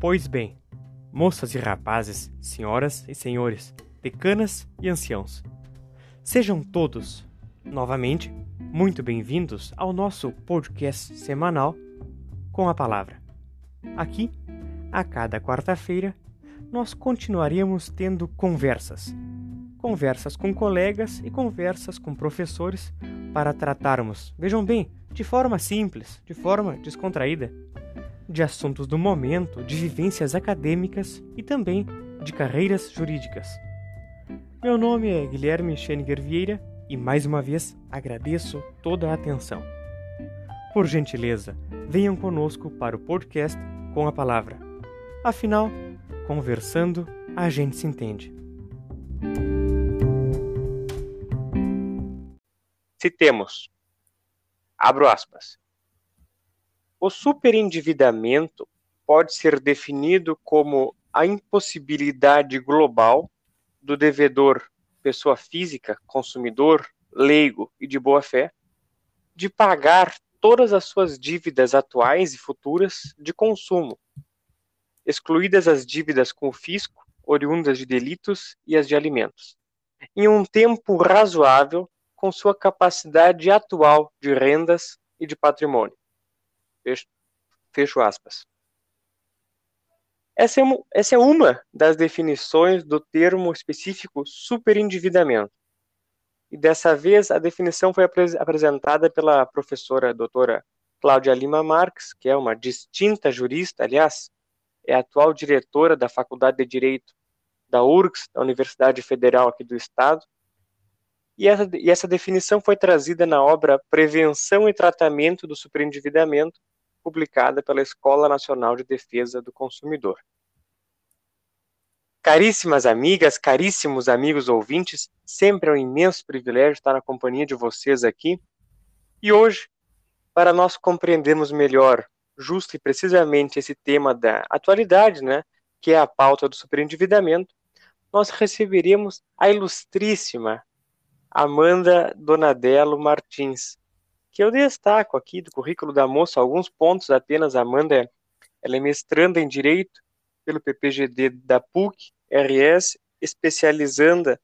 Pois bem, moças e rapazes, senhoras e senhores, decanas e anciãos, sejam todos, novamente, muito bem-vindos ao nosso podcast semanal com a palavra. Aqui, a cada quarta-feira, nós continuaremos tendo conversas. Conversas com colegas e conversas com professores para tratarmos, vejam bem, de forma simples, de forma descontraída, de assuntos do momento, de vivências acadêmicas e também de carreiras jurídicas. Meu nome é Guilherme Scheninger Vieira e mais uma vez agradeço toda a atenção. Por gentileza, venham conosco para o podcast com a palavra. Afinal, conversando, a gente se entende. Citemos. Abro aspas. O superendividamento pode ser definido como a impossibilidade global do devedor, pessoa física, consumidor, leigo e de boa fé, de pagar todas as suas dívidas atuais e futuras de consumo, excluídas as dívidas com o fisco, oriundas de delitos e as de alimentos, em um tempo razoável com sua capacidade atual de rendas e de patrimônio. Fecho, fecho aspas. Essa é, uma, essa é uma das definições do termo específico superendividamento. E dessa vez a definição foi apres apresentada pela professora doutora Cláudia Lima Marques, que é uma distinta jurista, aliás, é atual diretora da Faculdade de Direito da URGS, da Universidade Federal aqui do Estado. E essa, e essa definição foi trazida na obra Prevenção e Tratamento do Superendividamento, publicada pela Escola Nacional de Defesa do Consumidor. Caríssimas amigas, caríssimos amigos ouvintes, sempre é um imenso privilégio estar na companhia de vocês aqui. E hoje, para nós compreendermos melhor, justo e precisamente esse tema da atualidade, né, que é a pauta do superendividamento, nós receberemos a ilustríssima Amanda Donadello Martins, que eu destaco aqui do currículo da moça alguns pontos apenas. Amanda ela é mestranda em Direito pelo PPGD da PUC, RS, especializanda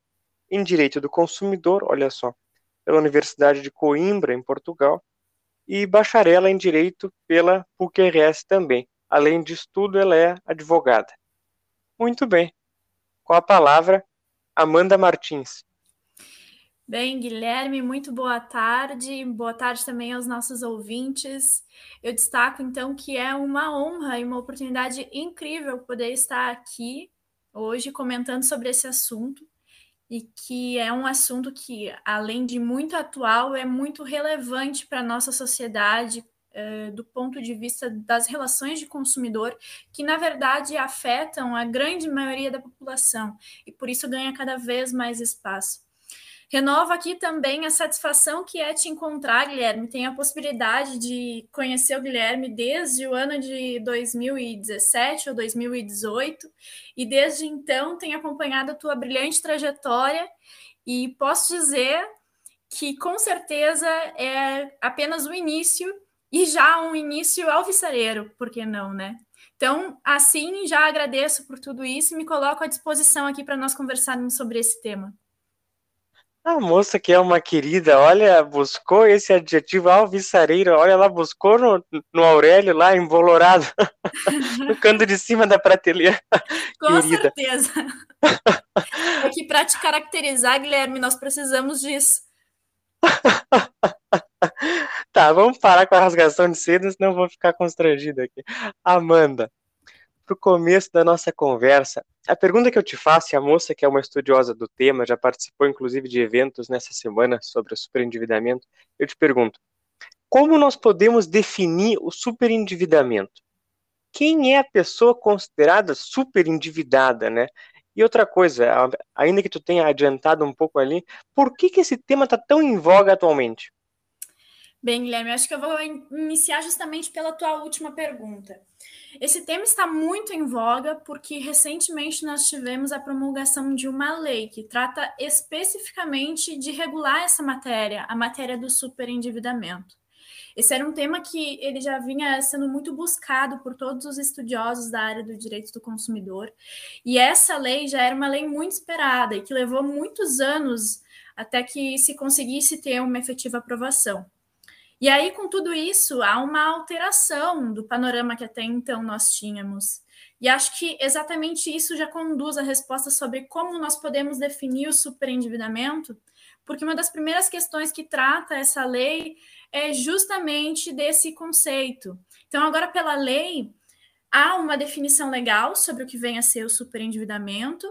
em Direito do Consumidor, olha só, pela Universidade de Coimbra, em Portugal, e bacharela em Direito pela PUC-RS também. Além de tudo, ela é advogada. Muito bem. Com a palavra, Amanda Martins. Bem, Guilherme, muito boa tarde. Boa tarde também aos nossos ouvintes. Eu destaco então que é uma honra e uma oportunidade incrível poder estar aqui hoje comentando sobre esse assunto e que é um assunto que, além de muito atual, é muito relevante para a nossa sociedade, eh, do ponto de vista das relações de consumidor, que na verdade afetam a grande maioria da população e por isso ganha cada vez mais espaço. Renovo aqui também a satisfação que é te encontrar, Guilherme. Tenho a possibilidade de conhecer o Guilherme desde o ano de 2017 ou 2018, e desde então tenho acompanhado a tua brilhante trajetória e posso dizer que com certeza é apenas o início e já um início alvissareiro, por que não, né? Então, assim, já agradeço por tudo isso e me coloco à disposição aqui para nós conversarmos sobre esse tema. A moça que é uma querida, olha, buscou esse adjetivo alvissareiro, olha, ela buscou no, no Aurélio lá, embolorado, no canto de cima da prateleira. Com querida. certeza. É que para te caracterizar, Guilherme, nós precisamos disso. tá, vamos parar com a rasgação de seda, senão eu vou ficar constrangido aqui. Amanda, para o começo da nossa conversa, a pergunta que eu te faço, e a moça que é uma estudiosa do tema, já participou inclusive de eventos nessa semana sobre o superendividamento, eu te pergunto, como nós podemos definir o superendividamento? Quem é a pessoa considerada superendividada, né? E outra coisa, ainda que tu tenha adiantado um pouco ali, por que, que esse tema está tão em voga atualmente? Bem, Guilherme, acho que eu vou iniciar justamente pela tua última pergunta. Esse tema está muito em voga porque recentemente nós tivemos a promulgação de uma lei que trata especificamente de regular essa matéria, a matéria do superendividamento. Esse era um tema que ele já vinha sendo muito buscado por todos os estudiosos da área do direito do consumidor. E essa lei já era uma lei muito esperada e que levou muitos anos até que se conseguisse ter uma efetiva aprovação. E aí, com tudo isso, há uma alteração do panorama que até então nós tínhamos. E acho que exatamente isso já conduz a resposta sobre como nós podemos definir o superendividamento, porque uma das primeiras questões que trata essa lei é justamente desse conceito. Então, agora, pela lei, há uma definição legal sobre o que vem a ser o superendividamento,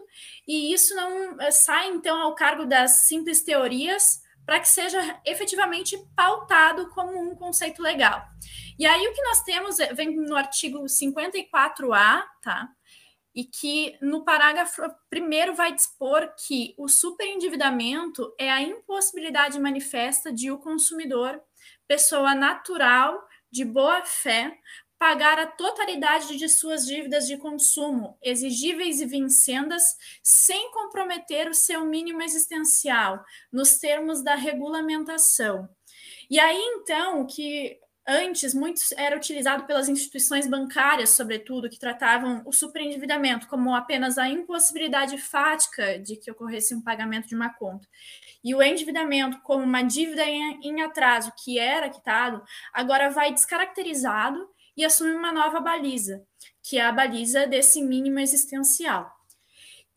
e isso não eh, sai, então, ao cargo das simples teorias para que seja efetivamente pautado como um conceito legal. E aí o que nós temos é, vem no artigo 54A, tá? e que no parágrafo primeiro vai dispor que o superendividamento é a impossibilidade manifesta de o consumidor, pessoa natural, de boa fé, pagar a totalidade de suas dívidas de consumo, exigíveis e vincendas, sem comprometer o seu mínimo existencial, nos termos da regulamentação. E aí, então, o que Antes, muito era utilizado pelas instituições bancárias, sobretudo, que tratavam o superendividamento como apenas a impossibilidade fática de que ocorresse um pagamento de uma conta. E o endividamento como uma dívida em atraso que era quitado, agora vai descaracterizado e assume uma nova baliza, que é a baliza desse mínimo existencial.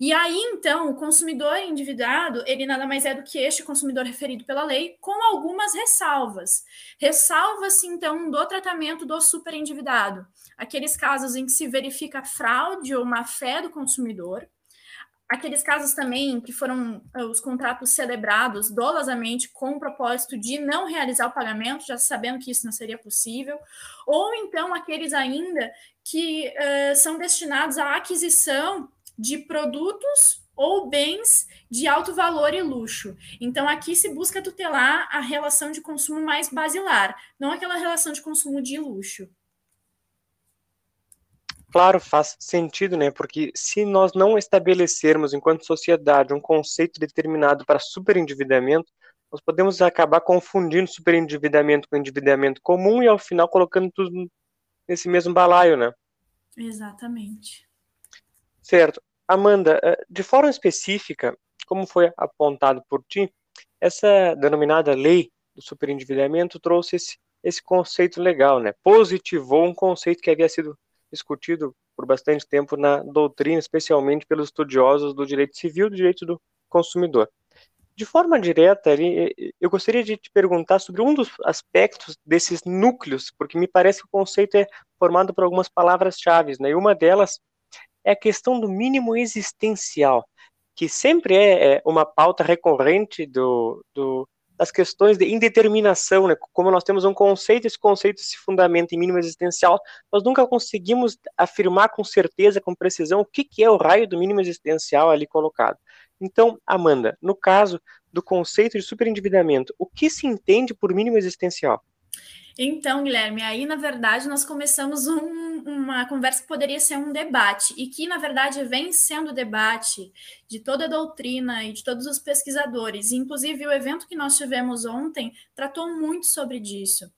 E aí, então, o consumidor endividado, ele nada mais é do que este consumidor referido pela lei, com algumas ressalvas. Ressalva-se, então, do tratamento do superendividado. Aqueles casos em que se verifica fraude ou má fé do consumidor, aqueles casos também que foram eh, os contratos celebrados dolosamente com o propósito de não realizar o pagamento, já sabendo que isso não seria possível, ou então aqueles ainda que uh, são destinados à aquisição de produtos ou bens de alto valor e luxo. Então, aqui se busca tutelar a relação de consumo mais basilar, não aquela relação de consumo de luxo. Claro, faz sentido, né? Porque se nós não estabelecermos, enquanto sociedade, um conceito determinado para superendividamento, nós podemos acabar confundindo superendividamento com endividamento comum e, ao final, colocando tudo nesse mesmo balaio, né? Exatamente. Certo. Amanda, eh, de forma específica, como foi apontado por ti, essa denominada lei do superendividamento trouxe esse, esse conceito legal, né? Positivou um conceito que havia sido discutido por bastante tempo na doutrina, especialmente pelos estudiosos do direito civil e do direito do consumidor. De forma direta, eu gostaria de te perguntar sobre um dos aspectos desses núcleos, porque me parece que o conceito é formado por algumas palavras-chave, né? E uma delas é a questão do mínimo existencial, que sempre é, é uma pauta recorrente do, do, das questões de indeterminação, né? Como nós temos um conceito, esse conceito se fundamenta em mínimo existencial, nós nunca conseguimos afirmar com certeza, com precisão, o que, que é o raio do mínimo existencial ali colocado. Então, Amanda, no caso do conceito de superendividamento, o que se entende por mínimo existencial? Então, Guilherme, aí na verdade nós começamos um, uma conversa que poderia ser um debate, e que na verdade vem sendo debate de toda a doutrina e de todos os pesquisadores. Inclusive, o evento que nós tivemos ontem tratou muito sobre isso.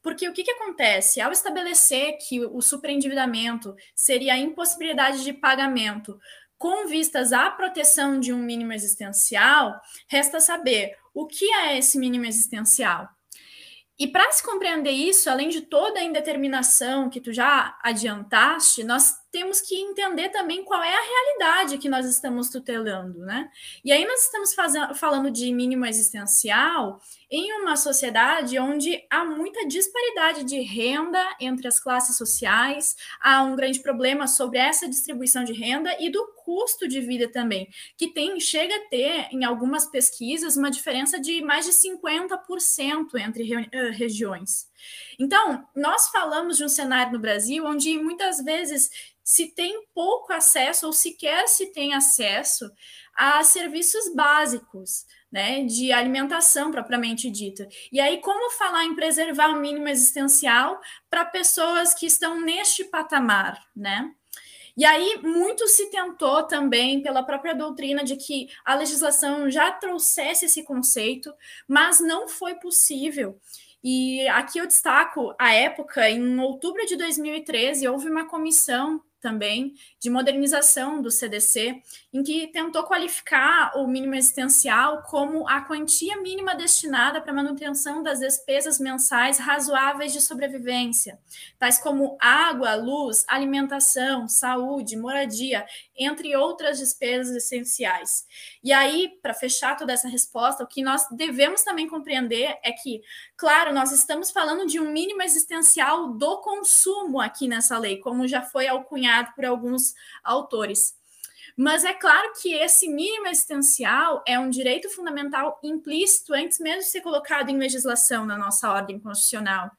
Porque o que, que acontece? Ao estabelecer que o superendividamento seria a impossibilidade de pagamento com vistas à proteção de um mínimo existencial, resta saber o que é esse mínimo existencial. E para se compreender isso, além de toda a indeterminação que tu já adiantaste, nós temos que entender também qual é a realidade que nós estamos tutelando, né? E aí nós estamos fazendo, falando de mínimo existencial em uma sociedade onde há muita disparidade de renda entre as classes sociais, há um grande problema sobre essa distribuição de renda e do custo de vida também, que tem chega a ter em algumas pesquisas uma diferença de mais de 50% entre re, uh, regiões. Então, nós falamos de um cenário no Brasil onde muitas vezes se tem pouco acesso ou sequer se tem acesso a serviços básicos, né, de alimentação propriamente dita. E aí, como falar em preservar o mínimo existencial para pessoas que estão neste patamar, né? E aí, muito se tentou também pela própria doutrina de que a legislação já trouxesse esse conceito, mas não foi possível. E aqui eu destaco a época, em outubro de 2013, houve uma comissão também de modernização do CDC, em que tentou qualificar o mínimo existencial como a quantia mínima destinada para manutenção das despesas mensais razoáveis de sobrevivência, tais como água, luz, alimentação, saúde, moradia, entre outras despesas essenciais. E aí, para fechar toda essa resposta, o que nós devemos também compreender é que, claro, nós estamos falando de um mínimo existencial do consumo aqui nessa lei, como já foi alcunhado por alguns autores. Mas é claro que esse mínimo existencial é um direito fundamental implícito antes mesmo de ser colocado em legislação na nossa ordem constitucional.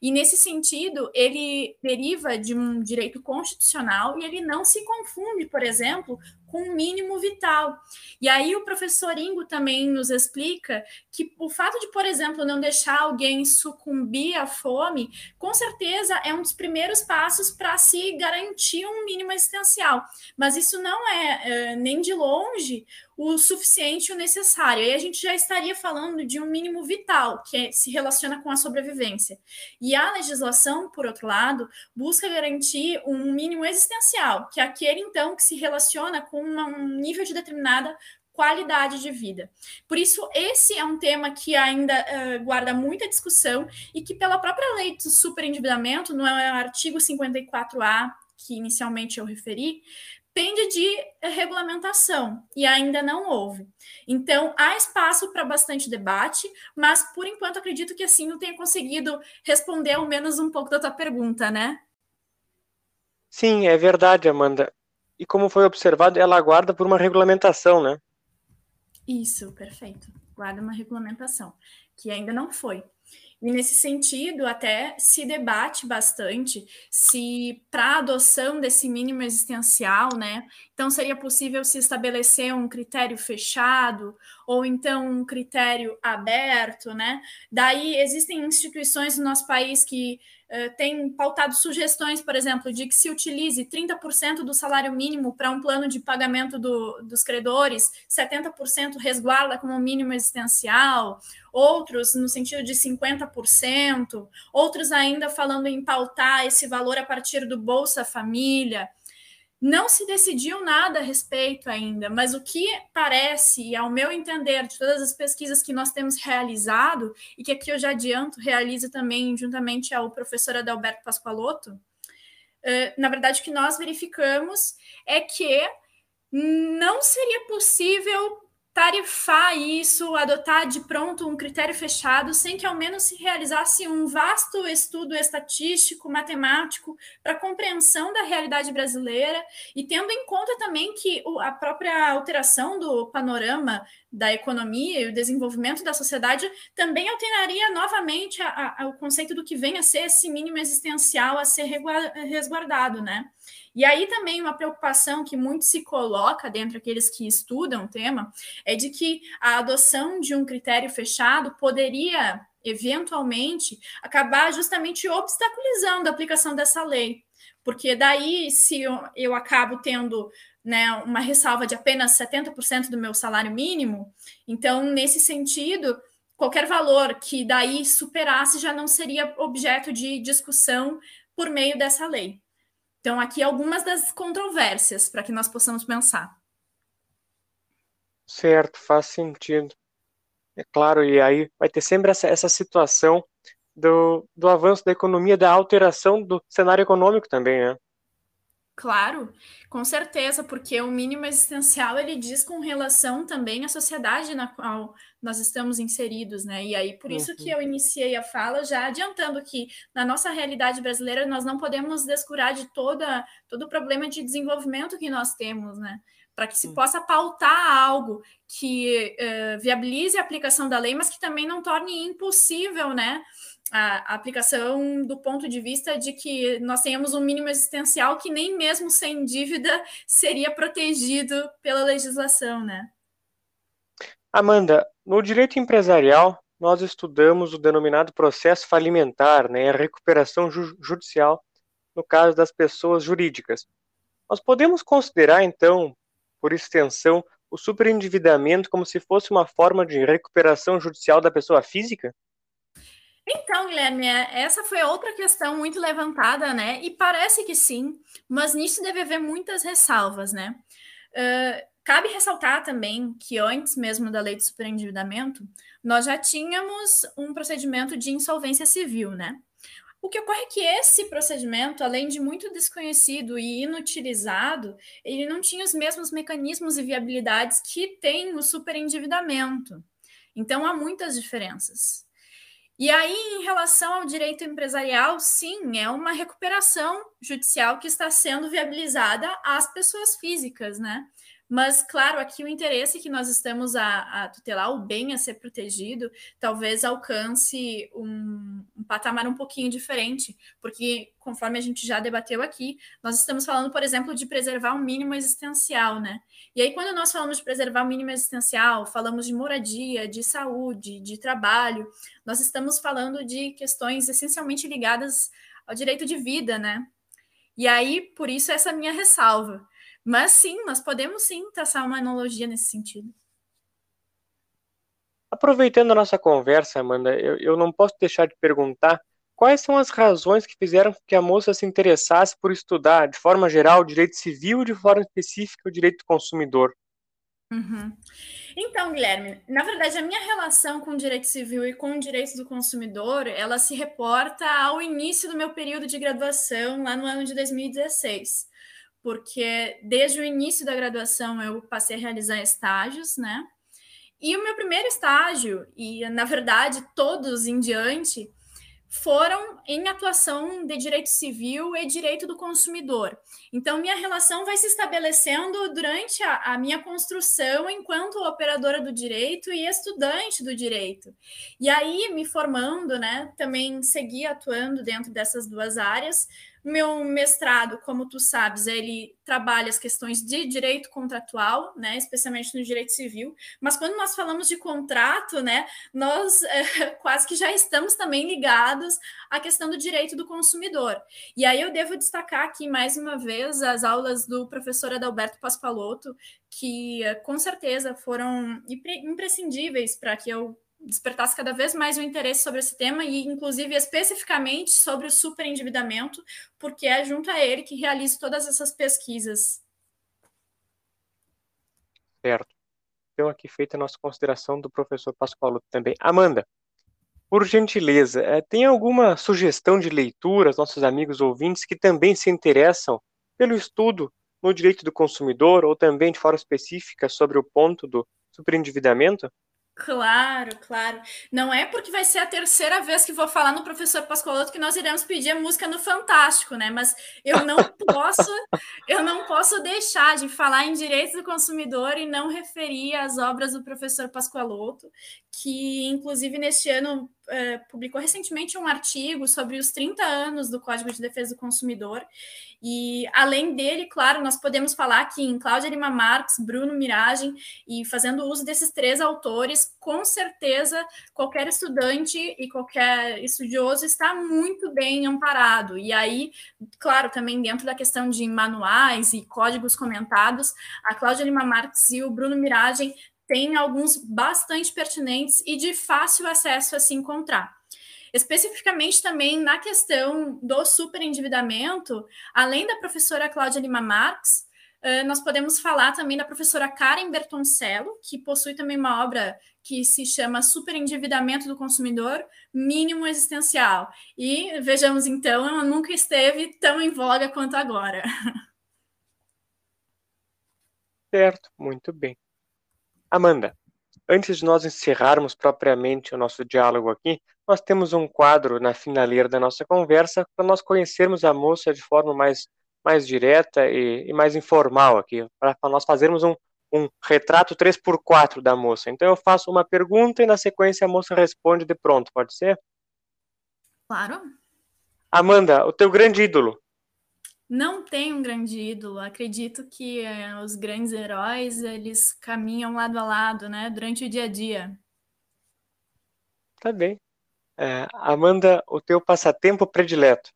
E nesse sentido, ele deriva de um direito constitucional e ele não se confunde, por exemplo, com o mínimo vital. E aí o professor Ingo também nos explica que o fato de, por exemplo, não deixar alguém sucumbir à fome, com certeza é um dos primeiros passos para se garantir um mínimo existencial. Mas isso não é, é nem de longe o suficiente e o necessário. Aí a gente já estaria falando de um mínimo vital, que é, se relaciona com a sobrevivência. E a legislação, por outro lado, busca garantir um mínimo existencial, que é aquele, então, que se relaciona com uma, um nível de determinada qualidade de vida. Por isso, esse é um tema que ainda uh, guarda muita discussão e que, pela própria lei do superendividamento, no artigo 54A, que inicialmente eu referi, pende de regulamentação e ainda não houve. Então, há espaço para bastante debate, mas por enquanto acredito que assim não tenha conseguido responder ao menos um pouco da tua pergunta, né? Sim, é verdade, Amanda. E como foi observado, ela aguarda por uma regulamentação, né? Isso, perfeito. Guarda uma regulamentação, que ainda não foi. E nesse sentido, até se debate bastante se para a adoção desse mínimo existencial, né, então seria possível se estabelecer um critério fechado ou então um critério aberto, né? Daí existem instituições no nosso país que tem pautado sugestões, por exemplo, de que se utilize 30% do salário mínimo para um plano de pagamento do, dos credores, 70% resguarda como mínimo existencial, outros no sentido de 50%, outros ainda falando em pautar esse valor a partir do Bolsa Família. Não se decidiu nada a respeito ainda, mas o que parece, ao meu entender, de todas as pesquisas que nós temos realizado, e que aqui eu já adianto, realizo também juntamente ao professor Adalberto Pascoaloto, na verdade, o que nós verificamos é que não seria possível tarifar isso, adotar de pronto um critério fechado, sem que ao menos se realizasse um vasto estudo estatístico, matemático, para compreensão da realidade brasileira, e tendo em conta também que a própria alteração do panorama da economia e o desenvolvimento da sociedade também alteraria novamente a, a, o conceito do que vem a ser esse mínimo existencial a ser resguardado, né? E aí também uma preocupação que muito se coloca dentro daqueles que estudam o tema é de que a adoção de um critério fechado poderia eventualmente acabar justamente obstaculizando a aplicação dessa lei. Porque daí, se eu, eu acabo tendo né, uma ressalva de apenas 70% do meu salário mínimo, então, nesse sentido, qualquer valor que daí superasse já não seria objeto de discussão por meio dessa lei. Então, aqui algumas das controvérsias para que nós possamos pensar. Certo, faz sentido. É claro, e aí vai ter sempre essa, essa situação do, do avanço da economia, da alteração do cenário econômico também, né? Claro, com certeza, porque o mínimo existencial ele diz com relação também à sociedade na qual nós estamos inseridos, né? E aí, por uhum. isso que eu iniciei a fala já adiantando que na nossa realidade brasileira nós não podemos descurar de toda, todo o problema de desenvolvimento que nós temos, né? Para que se uhum. possa pautar algo que uh, viabilize a aplicação da lei, mas que também não torne impossível, né? A, aplicação do ponto de vista de que nós tenhamos um mínimo existencial que nem mesmo sem dívida seria protegido pela legislação, né? Amanda, no direito empresarial, nós estudamos o denominado processo falimentar, né, a recuperação ju judicial no caso das pessoas jurídicas. Nós podemos considerar, então, por extensão, o superendividamento como se fosse uma forma de recuperação judicial da pessoa física? Então, Guilherme, é, essa foi outra questão muito levantada, né? E parece que sim, mas nisso deve haver muitas ressalvas, né? Uh, cabe ressaltar também que antes mesmo da lei de superendividamento, nós já tínhamos um procedimento de insolvência civil, né? O que ocorre é que esse procedimento, além de muito desconhecido e inutilizado, ele não tinha os mesmos mecanismos e viabilidades que tem o superendividamento. Então, há muitas diferenças. E aí, em relação ao direito empresarial, sim, é uma recuperação judicial que está sendo viabilizada às pessoas físicas, né? Mas, claro, aqui o interesse que nós estamos a, a tutelar, o bem a ser protegido, talvez alcance um, um, patamar um pouquinho diferente, porque, conforme a gente já debateu aqui, nós estamos falando, por exemplo, de preservar o mínimo existencial, né? E aí, quando nós falamos de preservar o mínimo existencial, falamos de moradia, de saúde, de trabalho, nós estamos falando de questões essencialmente ligadas ao direito de vida, né? E aí, por isso, essa minha ressalva mas sim, nós podemos sim traçar uma analogia nesse sentido. Aproveitando a nossa conversa, Amanda, eu, eu não posso deixar de perguntar quais são as razões que fizeram que a moça se interessasse por estudar, de forma geral, o direito civil e de forma específica o direito do consumidor. Uhum. Então, Guilherme, na verdade, a minha relação com o direito civil e com o direito do consumidor, ela se reporta ao início do meu período de graduação, lá no ano de 2016 porque desde o início da graduação eu passei a realizar estágios, né? E o meu primeiro estágio, e na verdade todos em diante, foram em atuação de direito civil e direito do consumidor. Então, minha relação vai se estabelecendo durante a, a, minha construção enquanto operadora do direito e estudante do direito. E aí, me formando, né, também segui atuando dentro dessas duas áreas, meu mestrado, como tu sabes, ele trabalha as questões de direito contratual, né, especialmente no direito civil. Mas quando nós falamos de contrato, né, nós é, quase que já estamos também ligados à questão do direito do consumidor. E aí eu devo destacar aqui mais uma vez as aulas do professor Adalberto Pascoaloto, que eh, com certeza foram imprescindíveis para que eu despertasse cada vez mais o interesse sobre esse tema e, inclusive, especificamente sobre o superendividamento, porque é junto a ele que realizo todas essas pesquisas. Certo. Então, aqui feita a nossa consideração do professor Pascoal também. Amanda, por gentileza, eh, tem alguma sugestão de leitura aos nossos amigos ouvintes que também se interessam pelo estudo no direito do consumidor ou também de forma específica sobre o ponto do superendividamento? Claro, claro. Não é porque vai ser a terceira vez que vou falar no professor Pascoaloto que nós iremos pedir a música no Fantástico, né? Mas eu não posso, eu não posso deixar de falar em direitos do consumidor e não referir às obras do professor Pascoaloto, que inclusive neste ano é, publicou recentemente um artigo sobre os 30 anos do Código de Defesa do Consumidor. E além dele, claro, nós podemos falar aqui em Cláudia Lima Marques, Bruno Miragem, e fazendo uso desses três autores, com certeza qualquer estudante e qualquer estudioso está muito bem amparado. E aí, claro, também dentro da questão de manuais e códigos comentados, a Cláudia Lima Marques e o Bruno Miragem tem alguns bastante pertinentes e de fácil acesso a se encontrar. Especificamente também na questão do superendividamento, além da professora Cláudia Lima Marx, nós podemos falar também da professora Karen Bertoncello, que possui também uma obra que se chama Superendividamento do Consumidor Mínimo Existencial. E vejamos então, ela nunca esteve tão em voga quanto agora. Certo, muito bem. Amanda, antes de nós encerrarmos propriamente o nosso diálogo aqui, nós temos um quadro na finaleira da nossa conversa para nós conhecermos a moça de forma mais, mais direta e, e mais informal aqui, para nós fazermos um, um retrato 3x4 da moça. Então eu faço uma pergunta e na sequência a moça responde de pronto, pode ser? Claro. Amanda, o teu grande ídolo? Não tem um grande ídolo. Acredito que é, os grandes heróis eles caminham lado a lado, né, durante o dia a dia. Tá bem. É, Amanda, o teu passatempo predileto?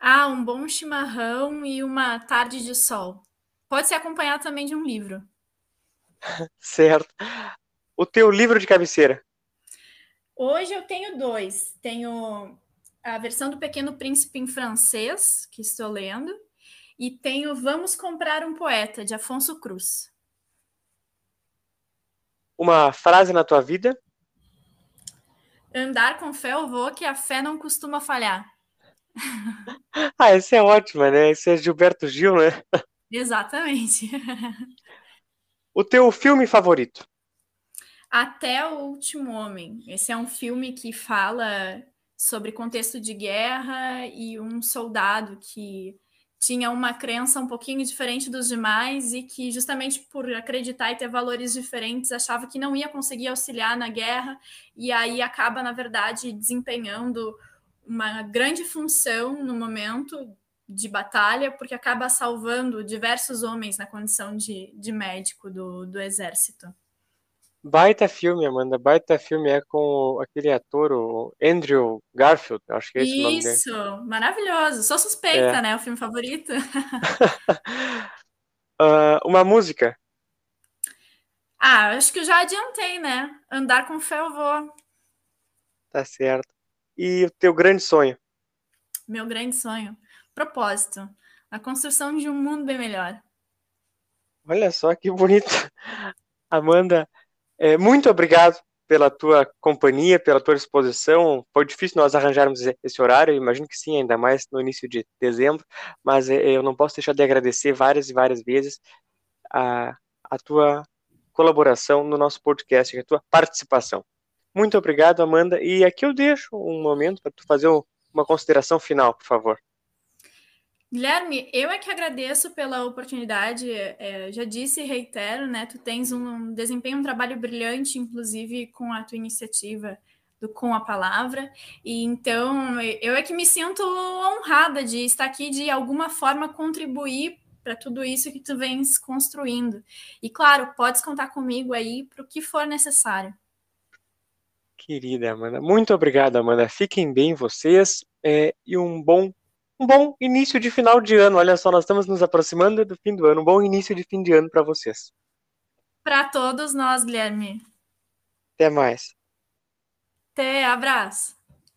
Ah, um bom chimarrão e uma tarde de sol. Pode ser acompanhado também de um livro. certo. O teu livro de cabeceira? Hoje eu tenho dois. Tenho a versão do Pequeno Príncipe em francês, que estou lendo, e tenho Vamos Comprar um Poeta, de Afonso Cruz. Uma frase na tua vida? Andar com fé eu vou, que a fé não costuma falhar. ah, essa é ótima, né? Esse é Gilberto Gil, né? Exatamente. o teu filme favorito? Até o Último Homem. Esse é um filme que fala sobre contexto de guerra e um soldado que tinha uma crença um pouquinho diferente dos demais e que, justamente por acreditar e ter valores diferentes, achava que não ia conseguir auxiliar na guerra, e aí acaba, na verdade, desempenhando uma grande função no momento de batalha, porque acaba salvando diversos homens na condição de, de médico do, do exército. Baita filme, Amanda, baita filme. É com aquele ator, o Andrew Garfield, acho que é esse Isso, o nome dele. Isso, maravilhoso. Sou suspeita, é. né? O filme favorito. uh, uma música. Ah, acho que eu já adiantei, né? Andar com fé eu vou. Tá certo. E o teu grande sonho? Meu grande sonho. Propósito. A construção de um mundo bem melhor. Olha só que bonito. Amanda, é, muito obrigado pela tua companhia, pela tua disposição. Foi difícil nós arranjarmos esse horário, imagino que sim, ainda mais no início de dezembro, mas é, eu não posso deixar de agradecer várias e várias vezes a, a tua colaboração no nosso podcast, a tua participação. Muito obrigado, Amanda. E aqui eu deixo um momento para tu fazer uma consideração final, por favor. Guilherme, eu é que agradeço pela oportunidade. É, já disse e reitero, né? Tu tens um desempenho, um trabalho brilhante, inclusive com a tua iniciativa do Com a Palavra. E então eu é que me sinto honrada de estar aqui de alguma forma contribuir para tudo isso que tu vens construindo. E claro, podes contar comigo aí para o que for necessário. Querida Amanda, muito obrigado, Amanda. Fiquem bem vocês é, e um bom um bom início de final de ano. Olha só, nós estamos nos aproximando do fim do ano. Um bom início de fim de ano para vocês. Para todos nós, Guilherme. Até mais. Até, abraço.